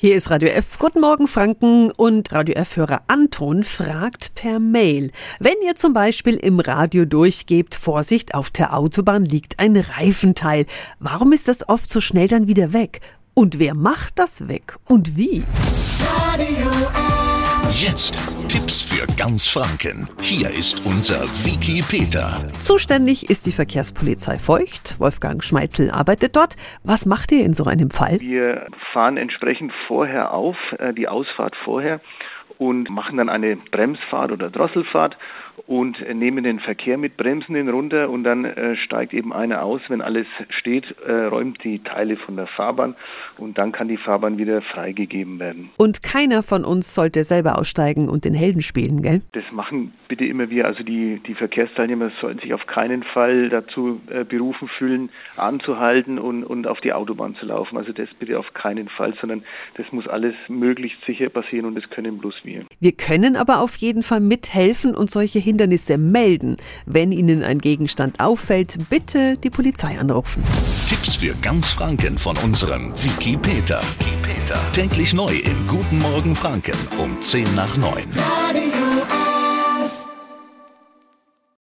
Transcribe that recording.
Hier ist Radio F. Guten Morgen, Franken. Und Radio F-Hörer Anton fragt per Mail. Wenn ihr zum Beispiel im Radio durchgebt, Vorsicht, auf der Autobahn liegt ein Reifenteil. Warum ist das oft so schnell dann wieder weg? Und wer macht das weg? Und wie? Radio F. Jetzt Tipps für ganz Franken. Hier ist unser Wiki Peter. Zuständig ist die Verkehrspolizei Feucht. Wolfgang Schmeitzel arbeitet dort. Was macht ihr in so einem Fall? Wir fahren entsprechend vorher auf, äh, die Ausfahrt vorher und machen dann eine Bremsfahrt oder Drosselfahrt und äh, nehmen den Verkehr mit, bremsen den runter und dann äh, steigt eben einer aus, wenn alles steht, äh, räumt die Teile von der Fahrbahn und dann kann die Fahrbahn wieder freigegeben werden. Und keiner von uns sollte selber aussteigen und den Helden spielen, gell? Das machen bitte immer wir, also die, die Verkehrsteilnehmer sollten sich auf keinen Fall dazu äh, berufen fühlen, anzuhalten und, und auf die Autobahn zu laufen. Also das bitte auf keinen Fall, sondern das muss alles möglichst sicher passieren und das können bloß wir. Wir können aber auf jeden Fall mithelfen und solche Hindernisse melden. Wenn Ihnen ein Gegenstand auffällt, bitte die Polizei anrufen. Tipps für ganz Franken von unserem Wiki Peter. Täglich neu im Guten Morgen Franken um 10 nach 9. Radio